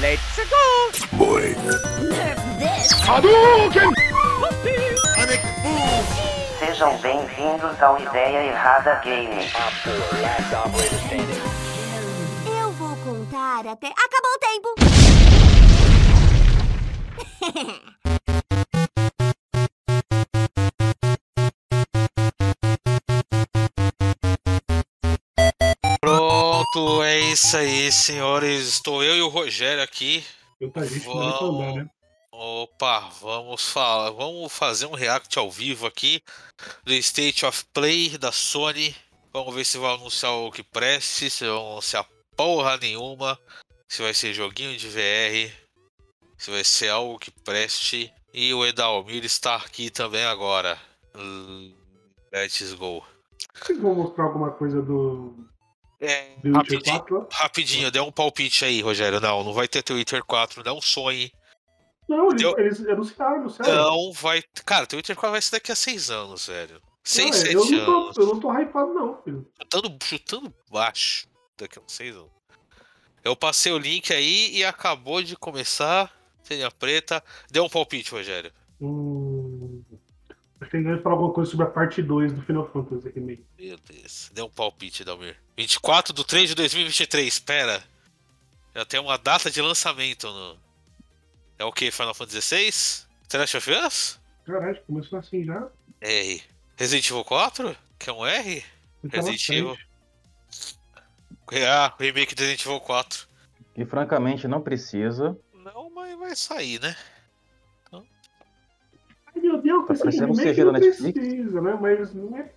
Let's go! Boy. Nerf this! Hadouken! Sejam bem-vindos ao Ideia Errada Game. Eu vou contar até. Acabou o tempo! isso aí, senhores. Estou eu e o Rogério aqui. Tanta gente não vai andar, né? Opa, vamos falar, vamos fazer um react ao vivo aqui do State of Play da Sony. Vamos ver se vai anunciar o que preste, se vai anunciar porra nenhuma, se vai ser joguinho de VR, se vai ser algo que preste. E o Edalmir está aqui também agora. L- Let's go. Vocês vão mostrar alguma coisa do É, rapidinho, 4 lá? rapidinho, dê um palpite aí, Rogério. Não, não vai ter Twitter 4, não sonhe. Não, eles, Eu- eles anunciaram, anunciaram. Não vai. Cara, Twitter 4 vai ser daqui a seis anos, velho. Seis, Não, é, sete eu, não anos. tô, eu não tô hypado, não, filho. Chutando, chutando baixo daqui a uns seis anos. Eu passei o link aí e acabou de começar. Senha preta. Deu um palpite, Rogério. Hum, que vai falar alguma coisa sobre a parte 2 do Final Fantasy Remake. Meu Deus. Deu um palpite, Dalmir. 24 de 3 de 2023. Pera. Já tem uma data de lançamento no. É o que? Final Fantasy XVI? The Last of Us? Caralho, começou assim já. R. Resident Evil 4? Que é um R? Então, Resident bastante. Evil. Ah, o remake de Resident Evil 4. E francamente não precisa. Não, mas vai sair, né? Meu Deus, Tá parecendo um CG da Netflix. precisa, né? Mas não é...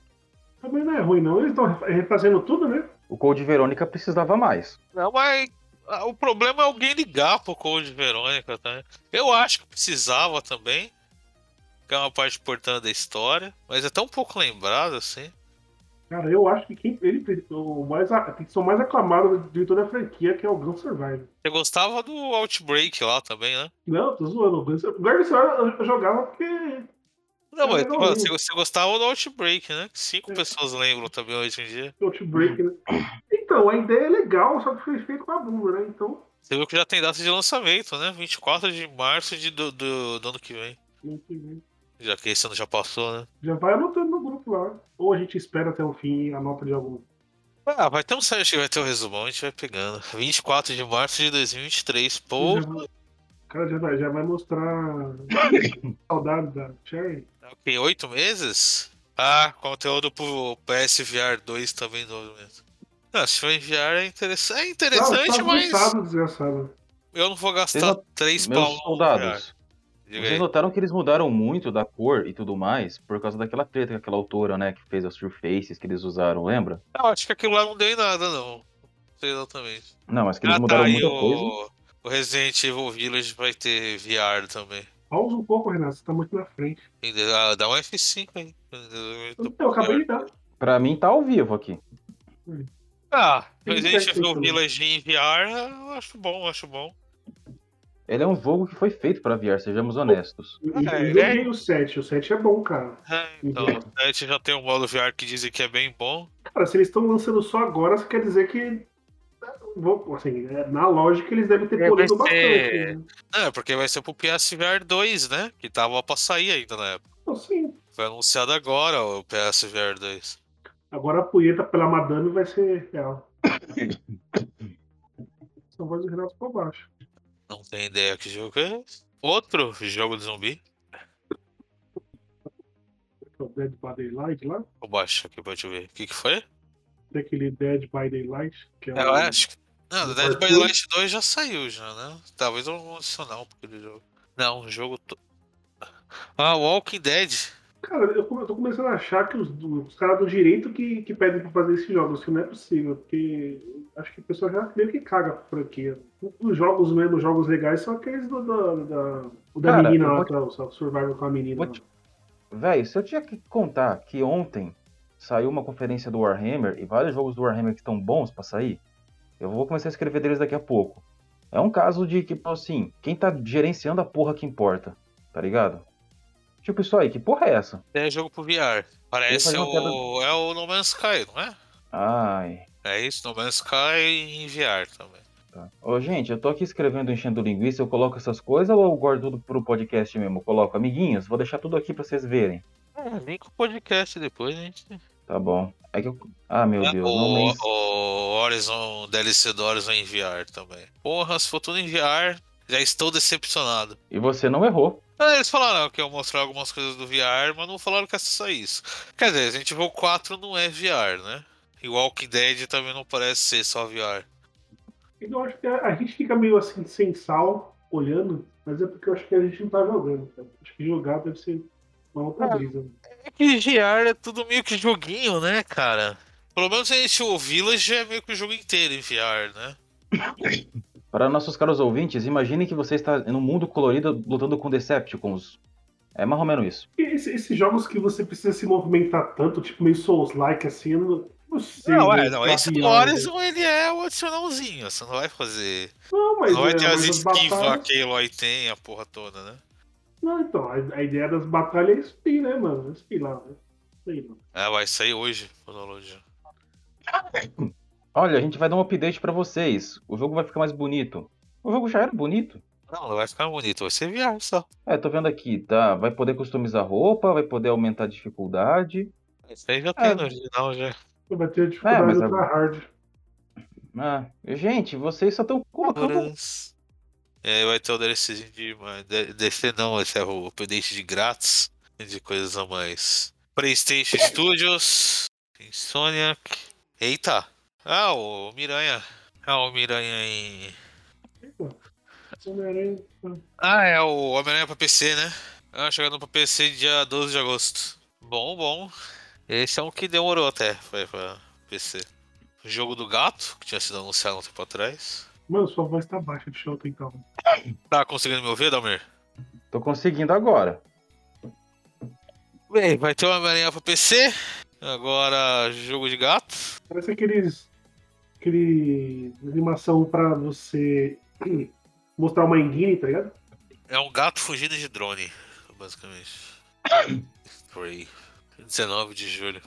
também não é ruim, não. Eles estão refazendo tudo, né? O Code Verônica precisava mais. Não, mas ah, o problema é alguém ligar pro Code Verônica, tá? Eu acho que precisava também. Que é uma parte importante da história. Mas é tão pouco lembrado assim. Cara, eu acho que quem ele o mais a- tem que ser o mais aclamado de toda a franquia, que é o Gun Survivor. Você gostava do Outbreak lá também, né? Não, tô zoando. O Gun Survivor eu jogava porque. Não, mas mano, você, você gostava do Outbreak, né? Que cinco É. pessoas lembram também hoje em dia. Outbreak, né? Então, a ideia é legal, só que foi feito com a bunda, né? Então, Você viu que já tem data de lançamento, né? 24 de março de, do, do, do ano que vem. não sei. Já que esse ano já passou, né? já vai anotando lá. Ou a gente espera até o fim e anota de algum. Ah, vai ter um site que vai ter o resumão, a gente vai pegando. 24 de março de 2023. Pô, Já cara já vai, já vai mostrar saudade da Cherry. ok, oito meses? Ah, conteúdo pro PSVR 2 também novo mesmo. Não, se for em VR é interessante, é interessante tá mas avançado, desgraçado. eu não vou gastar não- 3 Meus pau soldados, Diga vocês aí. notaram que eles mudaram muito da cor e tudo mais por causa daquela treta com aquela autora, né, que fez as surfaces que eles usaram, lembra? Não, acho que aquilo lá não deu em nada, não. Não sei exatamente. Não, mas que eles Ah, mudaram tá, muita coisa. o... o Resident Evil Village vai ter VR também. Pausa um pouco, Renato, você tá muito na frente. Ah, Dá um F5 aí. Então, eu acabei de dar. Pra mim tá ao vivo aqui. Ah, Tem Resident Evil também. Village em VR, eu acho bom, acho bom. Ele é um jogo que foi feito pra VR, sejamos honestos. E- Ah, Eu é, joguei o 7, o 7 é bom, cara. É, então, Uhum. a gente já tem um modo VR que dizem que é bem bom. Cara, se eles estão lançando só agora, isso quer dizer que. Assim, é, na lógica, eles devem ter É, polido ser- bastante. Né? É, porque vai ser pro PSVR 2, né? Que tava pra sair ainda na época. Então, sim. Foi anunciado agora o PSVR 2. Agora a punheta pela Madame vai ser real. Só voz do Renato por baixo. Não tem ideia que jogo é esse. Outro jogo de zumbi. O Dead by Daylight lá. Vou baixar aqui pra te ver. O que, que foi? Tem aquele Dead by Daylight. Que é É, eu o- acho que. Não, o Dead by. Daylight 2 já saiu já, né? Talvez um adicional pra aquele jogo. Não, um jogo. To... Ah, Walking Dead. Cara, eu, eu tô começando a achar que os, os caras do direito que, que pedem pra fazer esses jogos, que não é possível, porque acho que o pessoal já meio que caga por aqui. Os jogos mesmo, os jogos legais, são aqueles do, do- da, o da Cara, menina lá, que é o Survival com a menina. Te- Véi, se eu tinha que contar que ontem saiu uma conferência do Warhammer e vários jogos do Warhammer que estão bons pra sair, eu vou começar a escrever deles daqui a pouco. É um caso de, tipo assim, quem tá gerenciando a porra que importa, tá ligado? Tipo isso aí, que porra é essa? É jogo pro VR. Parece o. É o No Man's Sky, não é? Ai. É isso, No Man's Sky em VR também. Tá. Ô, gente, eu tô aqui escrevendo enchendo linguiça, eu coloco essas coisas ou eu guardo tudo pro podcast mesmo? Eu coloco, amiguinhos, vou deixar tudo aqui pra vocês verem. É, link o podcast depois, gente. Tá bom. É que eu... Ah, meu Deus. não o, men- o Horizon, DLC do Horizon em VR também. Porra, se for tudo em VR, já estou decepcionado. E você não errou. Ah, eles falaram que iam mostrar algumas coisas do VR, mas não falaram que é só isso. Quer dizer, Resident Evil 4 não é VR, né? E Walking Dead também não parece ser só VR. Eu acho que a, a gente fica meio assim, sem sal, olhando, mas é porque eu acho que a gente não tá jogando. Cara. Acho que jogar deve ser uma outra Ah. brisa. É que VR é tudo meio que joguinho, né, cara? Pelo menos a gente o Village é meio que o jogo inteiro em VR, né? Para nossos caros ouvintes, imagine que você está no mundo colorido lutando com Decepticons. É mais ou menos isso. E esse- esses jogos que você precisa se movimentar tanto, tipo meio Souls-like, assim, não, não sei. Não, é, não, esse do pior, né? Horizon ele é o adicionalzinho, você não vai fazer. Não, mas, Não vai é, ter as esquivas batalhas- que a Eloy tem, a porra toda, né? Não, então, a, a ideia das batalhas é speed, né, mano? Speed lá, né? Sei lá. É, vai sair hoje, Chronologia. Olha, a gente vai dar um update pra vocês. O jogo vai ficar mais bonito. O jogo já era bonito. Não, não vai ficar bonito, vai ser VR só. É, tô vendo aqui, tá? Vai poder customizar roupa, vai poder aumentar a dificuldade. Isso aí já tem É. no original já. Vai ter dificuldade mas ultra agora- hard. Ah, gente, vocês só estão colocando. Mas- E aí vai ter o DLCzinho de. mas DLC não, esse é o update de grátis. De coisas a mais. PlayStation Studios. Insomniac. Eita! Ah, o Miranha. Ah, o Miranha em. Homem-Aranha. Ah, é o Homem-Aranha pra PC, né? Ah, chegando pra PC dia 12 de agosto. Bom, bom. Esse é um que demorou até foi pra PC. O jogo do gato, que tinha sido anunciado um tempo atrás. Mano, sua voz tá baixa, deixa eu tentar. Tá conseguindo me ouvir, Dalmir? Tô conseguindo agora. Bem, vai ter o Homem-Aranha pra PC. Agora, jogo de gato. Parece aqueles. Aquele. animação pra você mostrar uma engine, tá ligado? É um gato fugindo de drone, basicamente. Foi 19 de julho.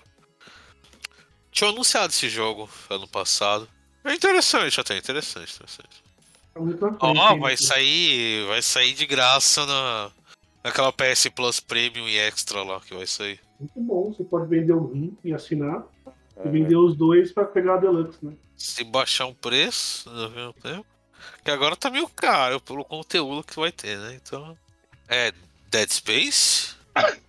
Tinha anunciado esse jogo ano passado. É interessante até, interessante, interessante. É Ó, frente, vai sair, vai sair de graça na, naquela PS Plus Premium e Extra lá que vai sair. Muito bom. Você pode vender um rim e assinar. E vender os dois pra pegar a Deluxe, né? Se baixar um preço no mesmo tempo, que agora tá meio caro pelo conteúdo que vai ter, né? Então, é Dead Space?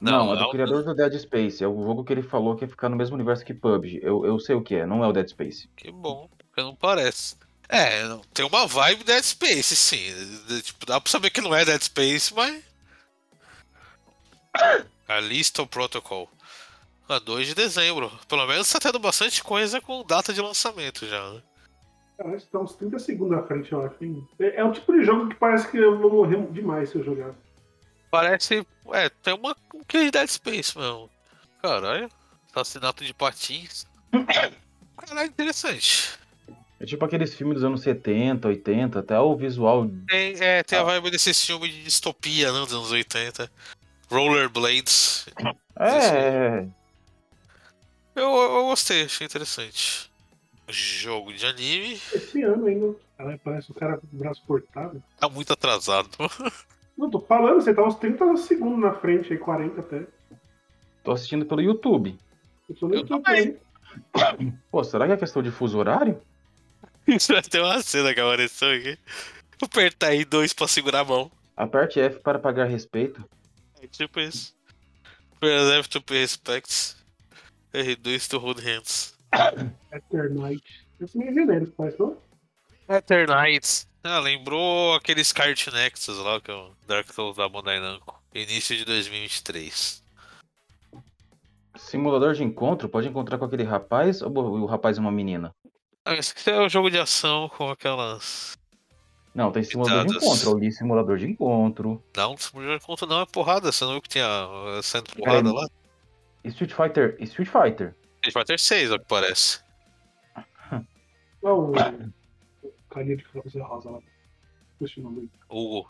Não, Não, é do é o- criador do Dead Space. É o jogo que ele falou que ia ficar no mesmo universo que PUBG. Eu, eu sei o que é, não é o Dead Space. Que bom, porque não parece. É, não- tem uma vibe Dead Space, sim. Tipo, dá pra saber que não é Dead Space, mas. Callisto Protocol. A 2 de dezembro. Pelo menos tá tendo bastante coisa com data de lançamento já, né? Cara, isso tá uns 30 segundos à frente, eu acho. É, é o tipo de jogo que parece que eu vou morrer demais se eu jogar. Parece. É, tem uma. Um que de Dead Space mesmo. Caralho. Assassinato de patins. Caralho, interessante. É tipo aqueles filmes dos anos 70, 80, até o visual. Tem, é, tem a Ah. vibe desse filme de distopia, né? Dos anos 80. Rollerblades. É. Eu, eu gostei, achei interessante. Jogo de anime. Esse ano ainda. Caralho, parece o cara com o braço cortado. Tá muito atrasado. Não, tô falando, você tá uns 30 segundos na frente aí, 40 até. Tô assistindo pelo YouTube. Eu sou no Eu YouTube também. também. Pô, será que é questão de fuso horário? Isso vai ter uma cena que apareceu aqui. Vou apertar aí dois pra segurar a mão. Aperte F para pagar respeito. É tipo isso. Preserve to pay respects. R2 to hold hands. Eternite. Esse meio genérico, faz não? Eternites. Ah, lembrou aqueles Cart Nexus lá, que é o Dark Souls da Bandai Namco. Início de 2023. Simulador de encontro, pode encontrar com aquele rapaz ou o rapaz é uma menina? Ah, esse aqui é o jogo de ação com aquelas. Não, tem simulador de Pitadas. encontro. Eu li simulador de encontro. Não, simulador de conta não é porrada. Você não viu que tinha uh, sendo porrada lá? Street Fighter. Street Fighter. Street Fighter 6, é o que parece. Não, o. o carinha de camisa rosa lá. Deixa o nome dele. Hugo.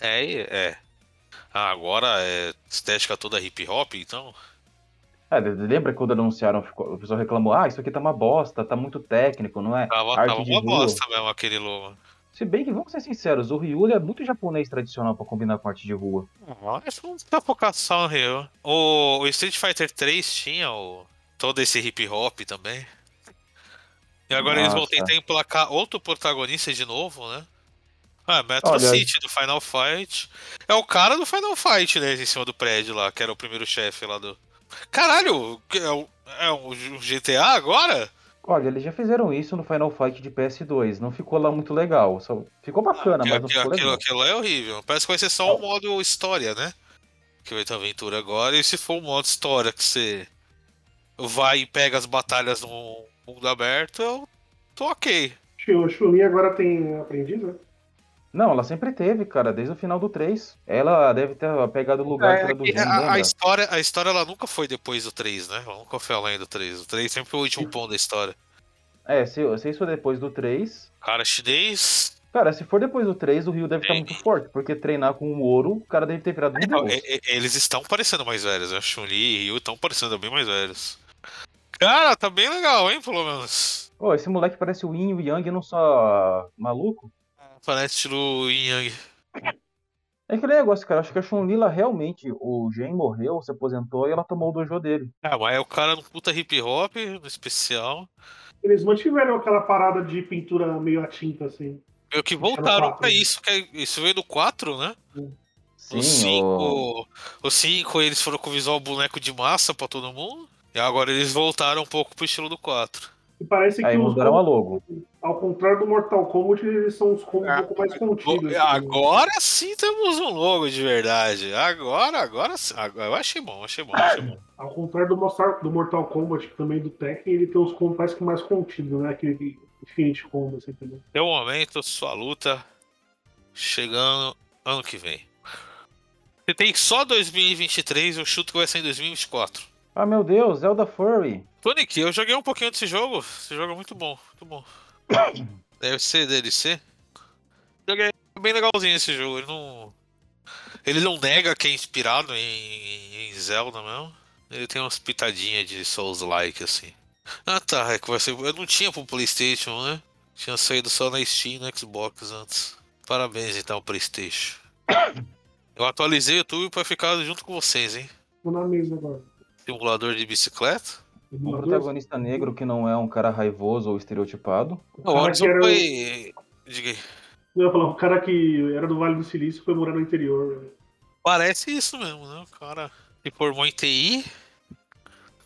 É, é. Ah, agora é estética toda hip hop, então. É, lembra quando anunciaram, ficou- o pessoal reclamou, ah, isso aqui tá uma bosta, tá muito técnico, não é? Tava, Arte tava de uma rua. bosta mesmo aquele logo. Se bem que, vamos ser sinceros, o Ryu é muito japonês tradicional pra combinar com arte de rua. Acho que não focar só no Rio. O, o Street Fighter 3 tinha o, todo esse hip hop também. E agora eles vão Nossa. tentar emplacar outro protagonista de novo, né? Ah, Metro Olha- City do Final Fight. É o cara do Final Fight, né? Em cima do prédio lá, que era o primeiro chefe lá do. Caralho! É o, é o GTA agora? Olha, eles já fizeram isso no Final Fight de PS2, não ficou lá muito legal, só ficou bacana, Que- mas não ficou aquilo, legal. aquilo é horrível. Parece que vai ser só o modo história, né? Que vai ter aventura agora. E se for o modo história que você vai e pega as batalhas no mundo aberto, eu tô ok. O Chun-Li agora tem aprendiz, né? Não, ela sempre teve, cara, desde o final do 3. Ela deve ter pegado o lugar que era do É, a, a história, a história ela nunca foi depois do 3, né? Ela nunca foi além do 3. O 3 sempre foi o último ponto da história. É, se, se isso for depois do 3. Cara chinês. Cara, se for depois do 3, o Rio deve estar Sim. muito forte, porque treinar com o ouro, o cara deve ter virado e- e- eles estão parecendo mais velhos. A Chun-Li e Ryu estão parecendo bem mais velhos. Cara, tá bem legal, hein? Pelo menos. Ô, esse moleque parece o Yin e o Yang, não só maluco. Parece estilo Yin Yang. É aquele negócio, cara, acho que a Chun-Li, realmente, o Gen morreu, se aposentou e ela tomou o dojo dele. Ah, mas é o cara no puta hip hop, no especial. Eles mantiveram aquela parada de pintura meio a tinta, assim. Meio que é voltaram quatro, pra isso, que é- isso veio do 4, né? Sim, o 5, o 5 eles foram com visual boneco de massa pra todo mundo. E agora eles voltaram um pouco pro estilo do 4. E parece Aí que os mudaram a combos, logo. Ao contrário do Mortal Kombat, eles são os combos um pouco mais contidos. assim. Agora sim temos um logo de verdade. Agora, agora sim. Agora- Eu achei bom, achei bom, achei bom. Ao contrário do Mortal, do Mortal Kombat, também do Tekken, ele tem os combos parece que mais contidos, né? Aquele Infinite Combo, assim, entendeu? Teu momento, sua luta chegando ano que vem. Você tem só 2023, eu chuto que vai ser em 2024. Ah, meu Deus, Zelda Furry. Tonic, eu joguei um pouquinho desse jogo. Esse jogo é muito bom, muito bom. Deve ser DLC. Joguei bem legalzinho esse jogo. Ele não. Ele não nega que é inspirado em, em Zelda mesmo. Ele tem umas pitadinhas de Souls-like assim. Ah tá, é que vai ser. Eu não tinha pro Playstation, né? Tinha saído só na Steam e no Xbox antes. Parabéns então, Playstation. Eu atualizei o YouTube pra ficar junto com vocês, hein? Tô na mesa agora. Simulador de bicicleta. Um protagonista negro que não é um cara raivoso ou estereotipado. o que era foi. Diga aí. Eu ia falar, o cara que era do Vale do Silício foi morar no interior. né? Parece isso mesmo, né? O cara se formou em TI.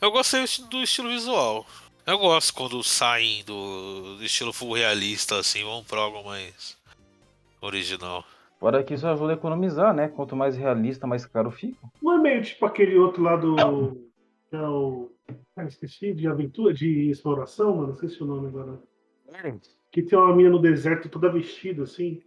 Eu gostei do esti- do estilo visual. Eu gosto quando saem do, estilo full realista, assim, vão pra algo mais original. Fora que isso ajuda a economizar, né? Quanto mais realista, mais caro fica. Não é meio tipo aquele outro lá do. Que é. Ah, esqueci, de aventura, de exploração, mano. Não sei se é o nome agora. Que tem uma mina no deserto toda vestida, assim.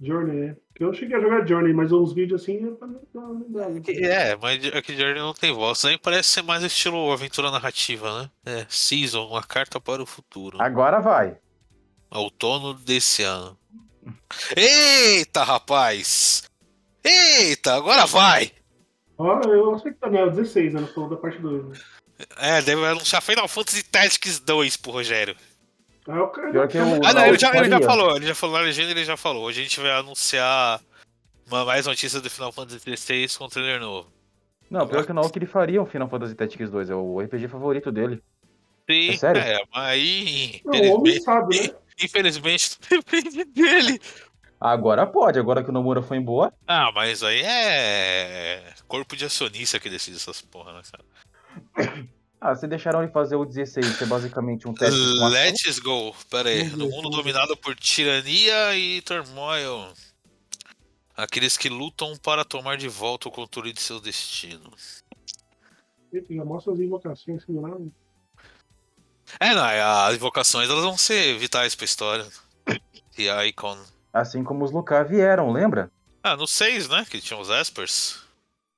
Journey, né? Que eu cheguei a jogar Journey, mas uns vídeos assim. também lembrava. É, mas aqui Journey não tem voz. Aí parece ser mais estilo aventura narrativa, né? É, Season, uma carta para o futuro. Agora vai. Outono desse ano. Eita, rapaz! Eita, agora vai! Ó, eu que tá, né? o 16, né? Falou da parte 2, né? É, deve anunciar Final Fantasy Tactics 2 pro Rogério. O cara. Que eu- Ah, não, ele já, ele já falou, ele já falou na legenda, ele já falou. Hoje a gente vai anunciar uma mais notícia do Final Fantasy XVI com um trailer novo. Não, pior que não, o que ele faria um Final Fantasy Tactics 2. É o RPG favorito dele. Sim, É sério? é, mas aí, Não, o homem infelizmente, sabe, né? infelizmente depende dele. Agora pode, agora que o Nomura foi embora. Ah, mas aí é corpo de acionista que decide essas porra, né, cara? Ah, se deixaram ele fazer o 16, que é basicamente um teste. Let's go. Pera aí. No mundo dominado por tirania e turmoil. Aqueles que lutam para tomar de volta o controle de seu destino. Eita, Já mostra as invocações assim, lá. É, não, as invocações elas vão ser vitais pra história. E a Icon. Assim como os Lucar vieram, lembra? Ah, no 6, né? Que tinha os Espers.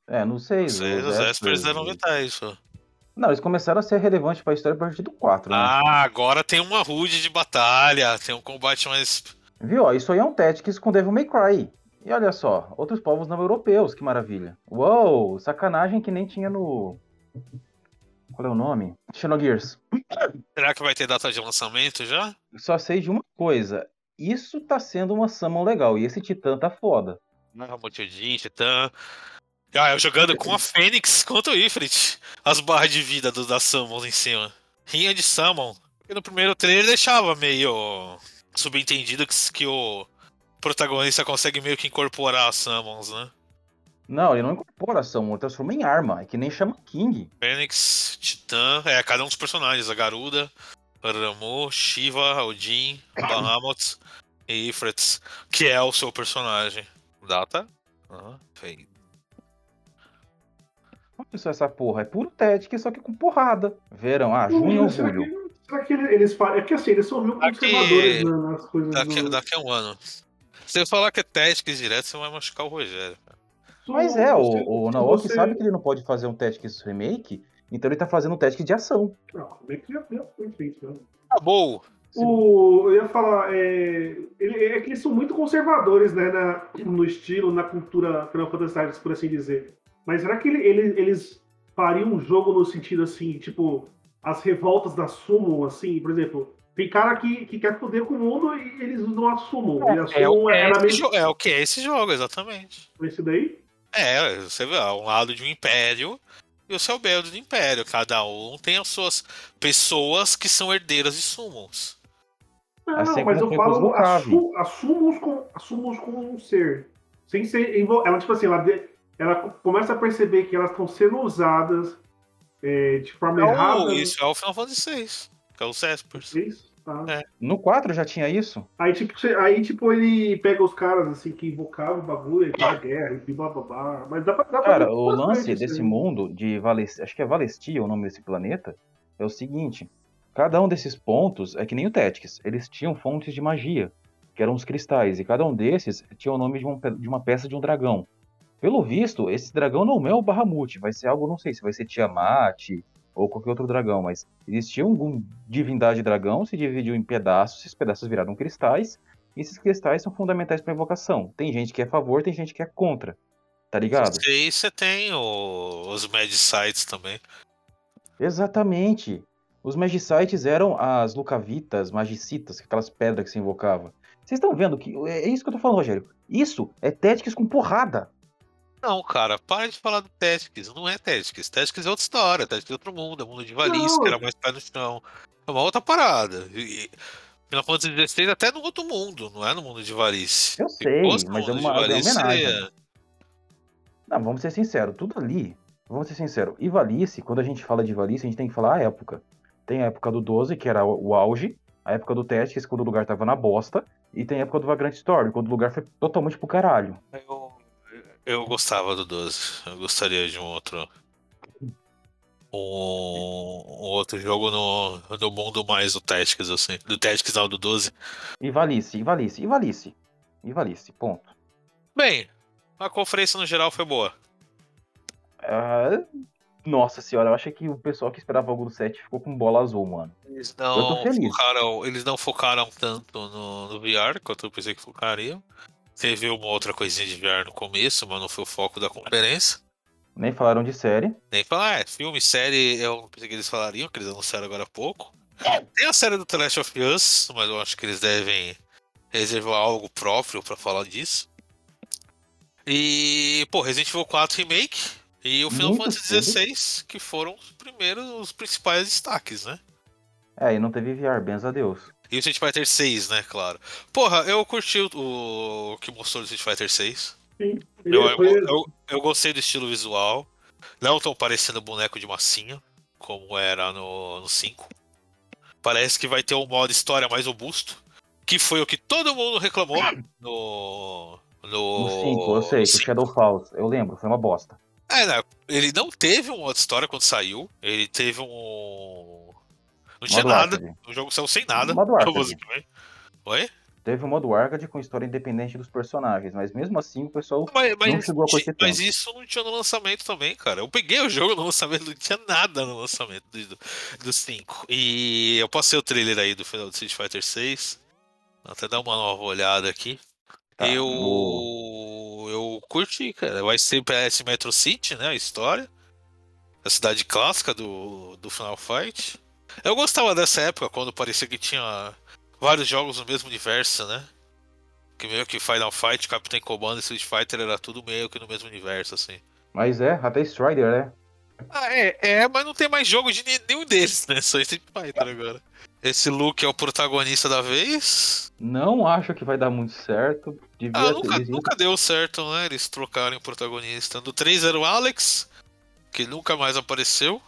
É, não sei. Os, os Espers eram vitais, pô. Não, eles começaram a ser relevantes pra história a partir do 4, né? Ah, agora tem uma HUD de batalha, tem um combate mais. Viu? Ó, isso aí é um Tactics com Devil May Cry. E olha só, outros povos não europeus, que maravilha. Uou, sacanagem que nem tinha no Qual é o nome? Xenogears. Será que vai ter data de lançamento já? Só sei de uma coisa. Isso tá sendo uma summon legal. E esse Titã tá foda. Ah, Motodin, Titã. Ah, eu jogando com a Fênix contra o Ifrit. As barras de vida do, da Summon em cima. Rinha de Summon. E no primeiro trailer deixava meio subentendido que, que o protagonista consegue meio que incorporar as Summons, né? Não, ele não incorpora a summon, ele transforma em arma. É que nem chama King. Fênix, Titã, é, cada um dos personagens. A Garuda, Ramu, Shiva, Odin, Bahamut e Ifrit, que é o seu personagem. Data? Ah, feio. Só essa porra. É puro Tactics, só que com porrada. Verão, ah, junho ou será julho. que, será que eles falam. É que assim, eles são meio conservadores né, nas coisas. Daqui, do... daqui a um ano. Se eu falar que é Tactics direto, você vai machucar o Rogério. Mas é, o, o Naoki você- sabe que ele não pode fazer um Tactics Remake, então ele tá fazendo um Tactics de ação. Não, é que já foi feito, né? Acabou! O, eu ia falar, é, ele- é que eles são muito conservadores, né, na- no estilo, na cultura Final Fantasy por assim dizer. Mas será que ele- ele- eles fariam um jogo no sentido assim, tipo, as revoltas da Summon, assim, por exemplo, tem cara que, que quer foder com o mundo e eles usam a Summon. e a É, que é, esse mesmo é o que é esse jogo, exatamente. esse daí? É, você vê, um lado de um império e o seu belo do império. Cada um tem as suas pessoas que são herdeiras de summons. Não, Assim mas eu falo assu- assumos com, assumos com um ser. Sem ser. envol- Ela, tipo assim, ela, de- ela começa a perceber que elas estão sendo usadas é, de forma errada. Então, isso é o Final Fantasy VI, que é o Cespers. Isso? Tá. É. No 4 já tinha isso? Aí, tipo, aí, tipo, ele pega os caras assim que invocavam o bagulho e faz guerra e blá blá blá. Mas dá pra. Dá pra Cara, ver o lance desse aí. mundo de Valestia, acho que é Valestia o nome desse planeta, é o seguinte: cada um desses pontos é que nem o Tactics, eles tinham fontes de magia, que eram os cristais, e cada um desses tinha o nome de, um de uma peça de um dragão. Pelo visto, esse dragão não é o Bahamut, vai ser algo, não sei se vai ser Tiamat ou qualquer outro dragão, mas existia um divindade dragão, se dividiu em pedaços, esses pedaços viraram cristais, e esses cristais são fundamentais para invocação. Tem gente que é a favor, tem gente que é contra. Tá ligado? E aí você tem o- os Magicites também. Exatamente. Os Magicites eram as Lucavitas, Magicitas, aquelas pedras que se invocava. Vocês estão vendo que. É isso que eu tô falando, Rogério. Isso é Tactics com porrada. Não, cara, para de falar do Tactics. Não é Tactics. Tactics é outra história. Tactics é outro mundo. É mundo de Não. que era mais pé no chão. É uma outra parada. E, Final Fantasy XVI até no outro mundo, não é no mundo de Valice. Eu Se sei, mas é uma- de é uma homenagem. é- Não, vamos ser sinceros, tudo ali. Vamos ser sinceros. E Valice, quando a gente fala de Valice, a gente tem que falar a época. Tem a época do 12, que era o auge. A época do Tactics, quando o lugar tava na bosta. E tem a época do Vagrant Story, quando o lugar foi totalmente pro caralho. Eu, eu gostava do 12. Eu gostaria de um outro. Um, um outro jogo no, no mundo mais do Tactics, assim. Do Tactics não, do 12. E Valice, e Valice, e Valice. E Valice, ponto. Bem, a conferência no geral foi boa. Ah, nossa senhora, eu acho que o pessoal que esperava algo do 7 ficou com bola azul, mano. Eles Eu tô não, feliz. focaram, eles não focaram tanto no, no VR, quanto eu pensei que focariam. Teve uma outra coisinha de VR no começo, mas não foi o foco da conferência. Nem falaram de série. Nem falar, ah, é, filme, série, eu não pensei que eles falariam, que eles anunciaram agora há pouco. Tem a série do The Last of Us, mas eu acho que eles devem reservar algo próprio pra falar disso. E, pô, Resident Evil 4 Remake e o Final Muito Fantasy. XVI, que foram os primeiros, os principais destaques, né? É, e não teve VR, benza a Deus. E o Street Fighter 6, né, claro. Porra, eu curti o, o que mostrou do Street Fighter 6. Sim. Eu, eu, eu, eu gostei do estilo visual. Não tão parecendo boneco de massinha, como era no, no 5. Parece que vai ter um modo história mais robusto. Que foi o que todo mundo reclamou no. No, No 5, eu sei, o cinco. Shadow Falls, eu lembro, foi uma bosta. É, né, ele não teve um modo história quando saiu. Ele teve um. Não tinha Modo nada. Arcade. O jogo saiu sem nada. Modo Arcade. basicamente. Oi? Teve o modo Arcade com história independente dos personagens, mas mesmo assim o pessoal Mas, mas, não chegou a curtir mas tanto. isso não tinha no lançamento também, cara. Eu peguei o jogo no lançamento, não tinha nada no lançamento do, do 5. E eu passei o trailer aí do final do Street Fighter 6. Vou até dar uma nova olhada aqui. Tá, eu. no- Eu curti, cara. Vai ser PS Metro City, né? A história. a cidade clássica do, do Final Fight. Eu gostava dessa época, quando parecia que tinha vários jogos no mesmo universo, né? Que meio que Final Fight, Captain Commando e Street Fighter era tudo meio que no mesmo universo, assim. Mas é, até Strider, né? Ah, é, é, mas não tem mais jogo de nenhum deles, né? Só Street Fighter agora. Esse Luke é o protagonista da vez. Não acho que vai dar muito certo. Devia Ah, nunca, nunca deu certo, né? Eles trocarem o protagonista. No 3 era o Alex, que nunca mais apareceu.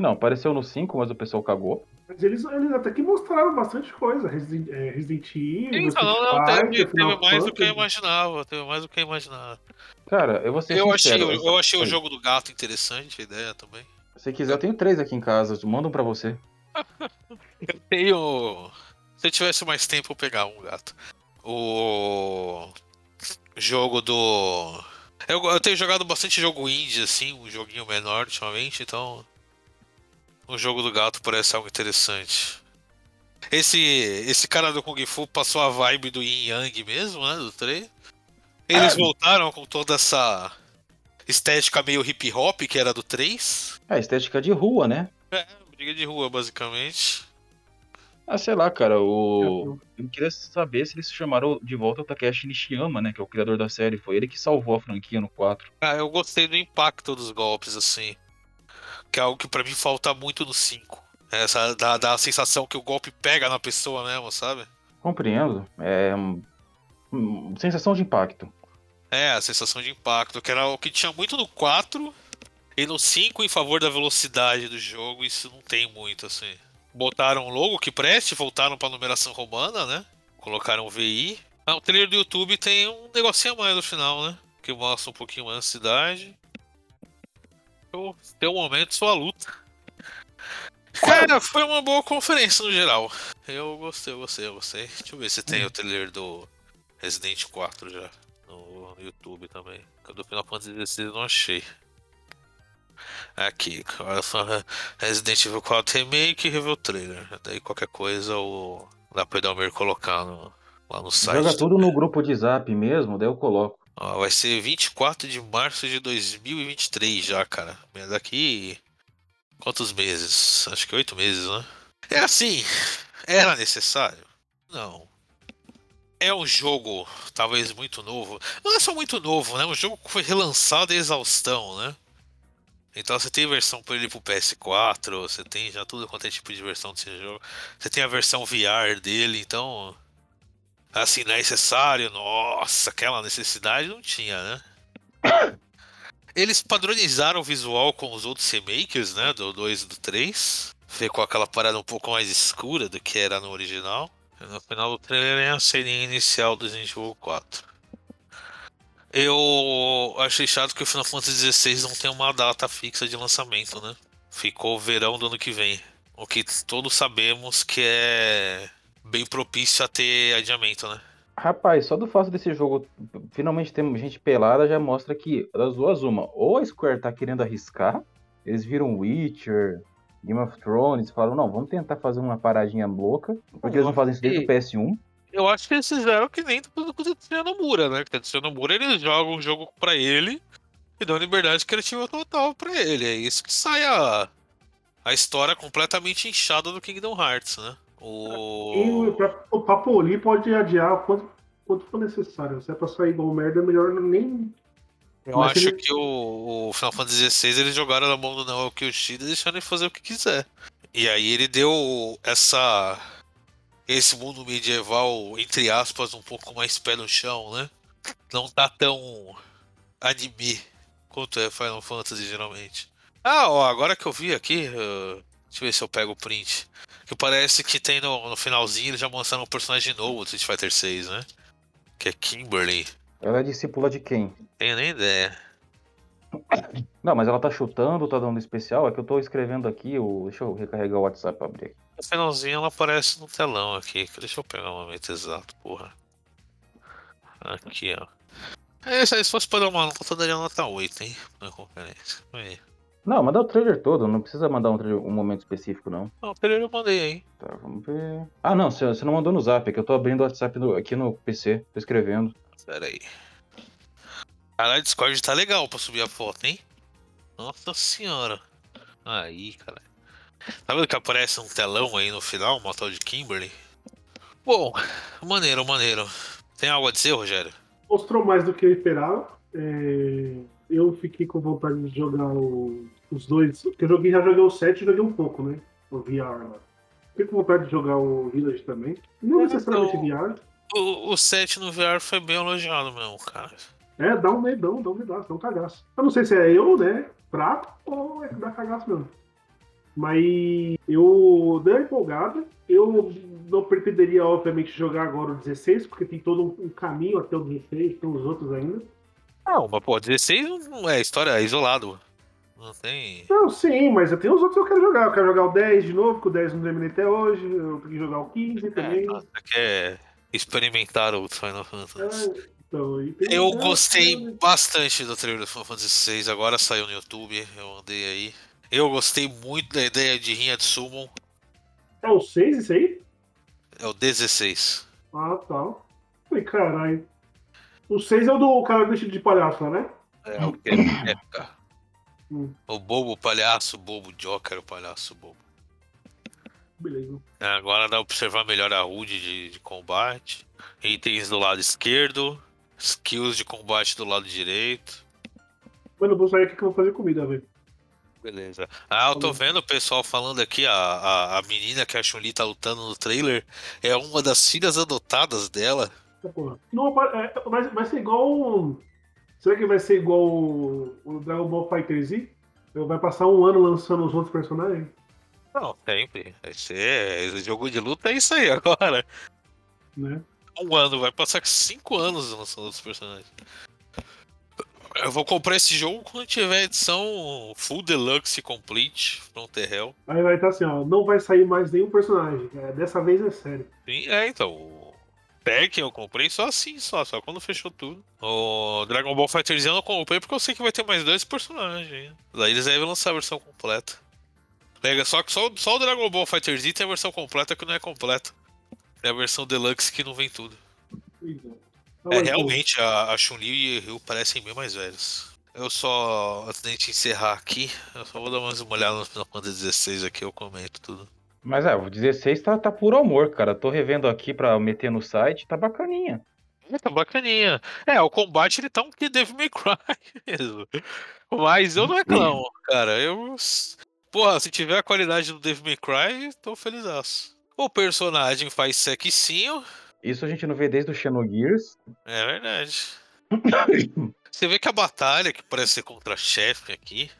Não, apareceu no 5, mas o pessoal cagou. Mas eles, eles até que mostraram bastante coisa. Resident, é, Resident Evil, Então, não, não, teve, teve mais do que eu imaginava. Teve mais do que eu imaginava. Cara, eu vou ser Eu achei, sincero. eu, eu achei o jogo do gato interessante, a ideia também. Se quiser, eu tenho três aqui em casa. Manda um pra você. Eu tenho. Se eu tivesse mais tempo, eu pegar um gato. O jogo do. Eu, eu tenho jogado bastante jogo indie, assim, um joguinho menor ultimamente, então. O jogo do gato parece algo interessante. Esse, esse cara do Kung Fu passou a vibe do Yin Yang mesmo, né? Do 3. Eles voltaram com toda essa estética meio hip hop que era do 3. É, estética de rua, né? É, briga de rua, basicamente. Ah, sei lá, cara, o... Eu queria saber se eles chamaram de volta o Takeshi Nishiyama, né? Que é o criador da série. Foi ele que salvou a franquia no 4. Ah, eu gostei do impacto dos golpes, assim. Que é algo que pra mim falta muito no 5. Essa dá, dá a sensação que o golpe pega na pessoa mesmo, sabe? Compreendo. É. hum, sensação de impacto. É, a sensação de impacto, que era o que tinha muito no 4 e no 5 em favor da velocidade do jogo, isso não tem muito, assim. Botaram um logo que preste, voltaram pra numeração romana, né? Colocaram o VI. Ah, o trailer do YouTube tem um negocinho a mais no final, né? Que mostra um pouquinho mais da cidade. Eu, tem um momento, sua luta. Cara, foi uma boa conferência no geral. Eu gostei, eu gostei, eu gostei. Deixa eu ver se tem o trailer do Resident 4 já no YouTube também. Que Do Final Fantasy XVI eu não achei. Aqui, olha só, Resident Evil 4 Remake e Review Trailer. Daí qualquer coisa o dá pra Edelmir colocar no, lá no site. Joga tudo no grupo de zap mesmo, daí eu coloco. Ó, vai ser 24 de março de 2023 já, cara. Daqui. Quantos meses? Acho que oito meses, né? É assim. Era necessário? Não. É um jogo, talvez muito novo. Não é só muito novo, né? Um jogo que foi relançado a exaustão, né? Então você tem versão para ele pro PS4, você tem já tudo quanto é tipo de versão desse jogo. Você tem a versão VR dele, então. Assim, necessário, nossa, aquela necessidade não tinha, né? Eles padronizaram o visual com os outros remakes, né? Do 2 e do 3. Ficou aquela parada um pouco mais escura do que era no original. No final do trailer é a cena inicial do Evil 4. Eu achei chato que o Final Fantasy XVI não tem uma data fixa de lançamento, né? Ficou verão do ano que vem. O que todos sabemos que é bem propício a ter adiamento, né? Rapaz, só do fato desse jogo finalmente ter gente pelada já mostra que das duas uma. Ou a Square tá querendo arriscar, eles viram Witcher, Game of Thrones, e falaram, não, vamos tentar fazer uma paradinha louca, porque eles não fazem isso desde o PS1. Eu acho que eles fizeram que nem tudo com o Tetsuya Nomura, né? Porque o Tetsuya Nomura eles jogam um jogo pra ele e dão liberdade criativa total pra ele. É isso que sai a, a história completamente inchada do Kingdom Hearts, né? E O... pra, Papo ali pode adiar o quanto, quanto for necessário. Se é pra sair igual merda, é melhor nem. Eu Mas acho ele- que o, o Final Fantasy XVI eles jogaram na mão do Naoki Yoshida e deixaram ele fazer o que quiser. E aí ele deu essa esse mundo medieval, entre aspas, um pouco mais pé no chão, né? Não tá tão anime quanto é Final Fantasy geralmente. Ah, ó, agora que eu vi aqui, uh, deixa eu ver se eu pego o print. Que parece que tem no, no finalzinho eles já mostraram um personagem novo do Street Fighter 6, né? Que é Kimberly. Ela é discípula de quem? Tenho nem ideia. Não, mas ela tá chutando, tá dando especial, é que eu tô escrevendo aqui, o... deixa eu recarregar o WhatsApp pra abrir aqui. No finalzinho ela aparece no telão aqui. Deixa eu pegar o momento exato, porra. Aqui, ó. É, se se fosse pra dar uma nota, eu daria nota 8, hein? Na conferência. Aí. Não, manda o trailer todo, não precisa mandar um, trailer- um momento específico, não. Não, o trailer eu mandei aí. Tá, vamos ver. Ah, não, você não mandou no zap, é que eu tô abrindo o WhatsApp no- aqui no PC, tô escrevendo. Pera aí. Caralho, o Discord tá legal pra subir a foto, hein? Nossa senhora. Aí, cara. Tá vendo que aparece um telão aí no final, uma tal de Kimberly? Bom, maneiro, maneiro. Tem algo a dizer, Rogério? Mostrou mais do que eu esperava. É, Eu fiquei com vontade de jogar o- os dois. Porque eu joguei, já joguei o 7 e joguei um pouco, né? O VR lá. Fiquei com vontade de jogar o Village também. Não É, necessariamente então- VR. O, o 7 no VR foi bem elogiado mesmo, cara. É, dá um medão, dá um medão, dá um cagaço. Eu não sei se é eu, né? Fraco ou é que dá cagaço mesmo. Mas eu dei uma empolgada. Eu não pretenderia, obviamente, jogar agora o 16, porque tem todo um caminho até o 16, tem os outros ainda. Não, mas pô, 16 não é história é isolado. Não tem. Não, sim, mas eu tenho os outros que eu quero jogar. Eu quero jogar o 10 de novo, que o 10 não terminei até hoje. Eu tenho que jogar o 15 É, também. tá, você quer experimentar o Final Fantasy. É, então, Eu é, gostei é, bastante do trailer do Final Fantasy VI, agora saiu no YouTube, eu andei aí. Eu gostei muito da ideia de rinha de Summon, É o 6 isso aí? é o 16. Ah, tá. Falei, caralho. O 6 é o do cara vestido de palhaço, né? É o que é, cara. Hum. O bobo palhaço, o bobo Joker, o palhaço bobo. Beleza. É, Agora dá pra observar melhor a HUD de, de combate. Itens do lado esquerdo, skills de combate do lado direito. Mano, eu vou sair aqui que eu vou fazer comida, velho. Beleza. Ah, eu tô vendo o pessoal falando aqui, a, a, a menina que a Chun-Li tá lutando no trailer é uma das filhas adotadas dela. Porra. Não, é, vai, vai ser igual. Será que vai ser igual o, o Dragon Ball Fighter Z? Vai passar um ano lançando os outros personagens? Não, sempre. Vai ser. Esse jogo de luta é isso aí agora. Né? Um ano, vai passar cinco anos lançando outros personagens. Eu vou comprar esse jogo quando tiver edição Full Deluxe Complete Frontier Aí vai estar assim, ó. Não vai sair mais nenhum personagem. É, dessa vez é sério. Sim, é, então. Tekken eu comprei só assim, só, só quando fechou tudo. O Dragon Ball Fighter Z eu não comprei porque eu sei que vai ter mais dois personagens. Daí eles devem lançar a versão completa. Pega, só que só, só o Dragon Ball Fighter Z tem a versão completa que não é completa. É a versão Deluxe que não vem tudo. Pois é. Então. realmente, a, a Chun-Li e o Ryu parecem bem mais velhos. Eu só, antes de gente encerrar aqui, eu só vou dar mais uma olhada no Final Fantasy 16 aqui, eu comento tudo. Mas é, o 16 tá, tá puro amor, cara. Tô revendo aqui pra meter no site, tá bacaninha. É, tá bacaninha. É, o combate ele tá um que Devil May Cry mesmo. Mas eu não reclamo, cara. Eu. Porra, se tiver a qualidade do Devil May Cry, tô felizaço. O personagem faz sequicinho, Isso a gente não vê desde o Xenogears. é verdade. Você vê que a batalha, que parece ser contra chefe aqui,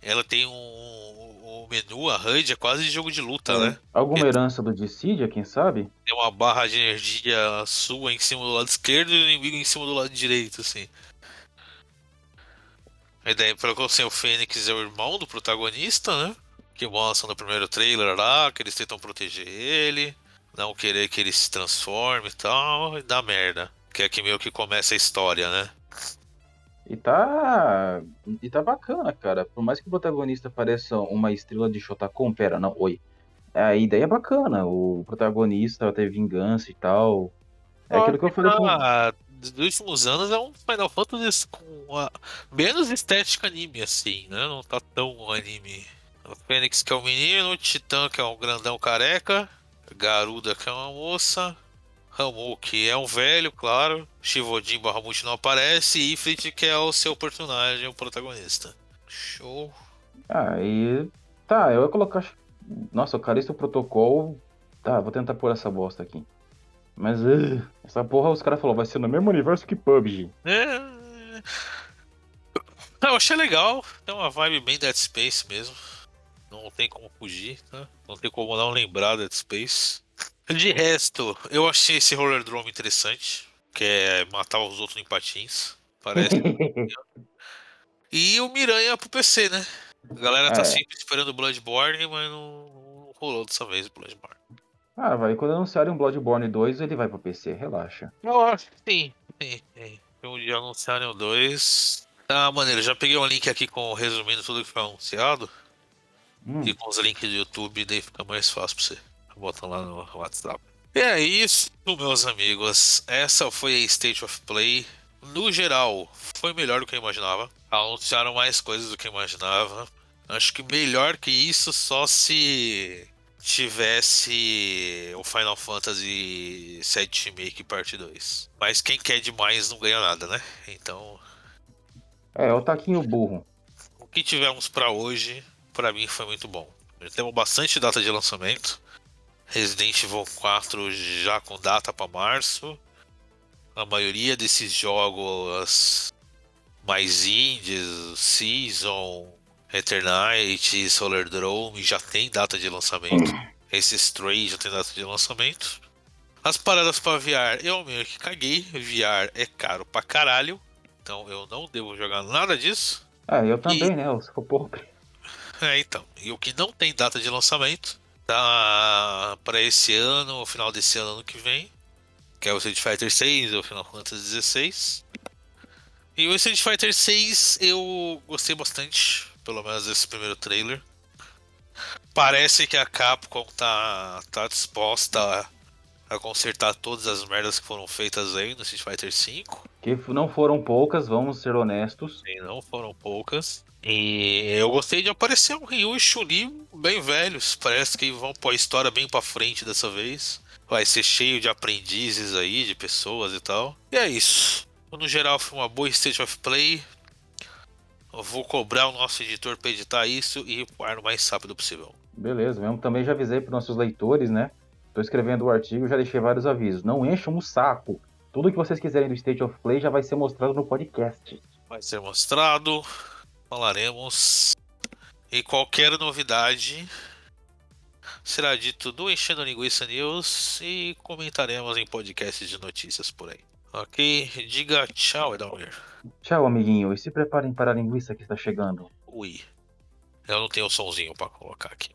ela tem um. O menu, a HUD, é quase jogo de luta, né? Alguma herança do Dissidia, quem sabe? Tem uma barra de energia sua em cima do lado esquerdo e o inimigo em cima do lado direito, assim. A ideia, pelo que eu sei, o Fênix é o irmão do protagonista, né? Que mostra no primeiro trailer lá, que eles tentam proteger ele, não querer que ele se transforme e tal, e dá merda. Que é aqui meio que começa a história, né? E tá. E tá bacana, cara. Por mais que o protagonista pareça uma estrela de Shotacon, pera, não, oi. A ideia é bacana. O protagonista ter vingança e tal. É aquilo que eu falei com. Ah, dos últimos anos é um Final Fantasy com uma menos estética anime, assim, né? Não tá tão anime. O Fênix que é o menino, o Titã que é um grandão careca, Garuda que é uma moça, Ramu que é um velho, claro, Shivodin Bahamut não aparece, e Ifrit que é o seu personagem, o protagonista. Show. Ah, e. Tá, eu ia colocar. Nossa, o Calixto Protocol. Tá, vou tentar pôr essa bosta aqui. Mas. uh, essa porra os caras falaram, vai ser no mesmo universo que PUBG. É... Eu achei legal, tem uma vibe bem Dead Space mesmo. Não tem como fugir, tá? Não tem como não lembrar Dead Space. De resto, eu achei esse Roller Drome interessante, que é matar os outros em patins. Parece. e o Miranha pro PC, né? A galera tá É. sempre esperando o Bloodborne, mas não, não rolou dessa vez o Bloodborne. Ah, vai, quando anunciarem um Bloodborne 2, ele vai pro PC, relaxa. Eu acho que sim. Sim, sim. Um dia anunciarem o 2. Ah, maneiro, já peguei um link aqui com resumindo tudo que foi anunciado. Hum, E com os links do YouTube, daí fica mais fácil pra você. Bota lá no WhatsApp. E é isso, meus amigos. Essa foi a State of Play no geral, foi melhor do que eu imaginava. Anunciaram mais coisas do que eu imaginava. Acho que melhor que isso só se tivesse o Final Fantasy VII Remake Parte 2. Mas quem quer demais não ganha nada, né? Então, É, o taquinho burro. o que tivemos pra hoje, pra mim foi muito bom. Temos bastante data de lançamento. Resident Evil 4 já com data pra março. A maioria desses jogos mais indies, Season, Eternite, Solar Drone já tem data de lançamento. Esse Stray já tem data de lançamento. As paradas pra VR, eu meio que caguei. VR é caro pra caralho. Então eu não devo jogar nada disso. É, eu também, né? Eu sou pobre. É, então. E o que não tem data de lançamento tá para esse ano, o final desse ano, ano que vem. Que é o Street Fighter 6 ou Final Fantasy 16. E o Street Fighter 6 eu gostei bastante, pelo menos desse primeiro trailer. Parece que a Capcom tá, tá disposta a, a consertar todas as merdas que foram feitas aí no Street Fighter 5. Que não foram poucas, vamos ser honestos. E não foram poucas. E eu gostei de aparecer um Ryu e Chun-Li bem velhos. Parece que vão pôr a história bem pra frente dessa vez. Vai ser cheio de aprendizes aí, de pessoas e tal. E é isso. No geral, foi uma boa State of Play. Eu vou cobrar o nosso editor pra editar isso e pôr o mais rápido possível. Beleza, mesmo também já avisei para nossos leitores, né? Tô escrevendo o artigo e já deixei vários avisos. Não encham o saco. Tudo que vocês quiserem do State of Play já vai ser mostrado no podcast. Vai ser mostrado. Falaremos. E qualquer novidade será dito no Enchendo Linguiça News e comentaremos em podcasts de notícias por aí. Ok? Diga tchau, Edalmir. Tchau, amiguinho, e se preparem para a linguiça que está chegando. Ui. Eu não tenho o somzinho pra colocar aqui.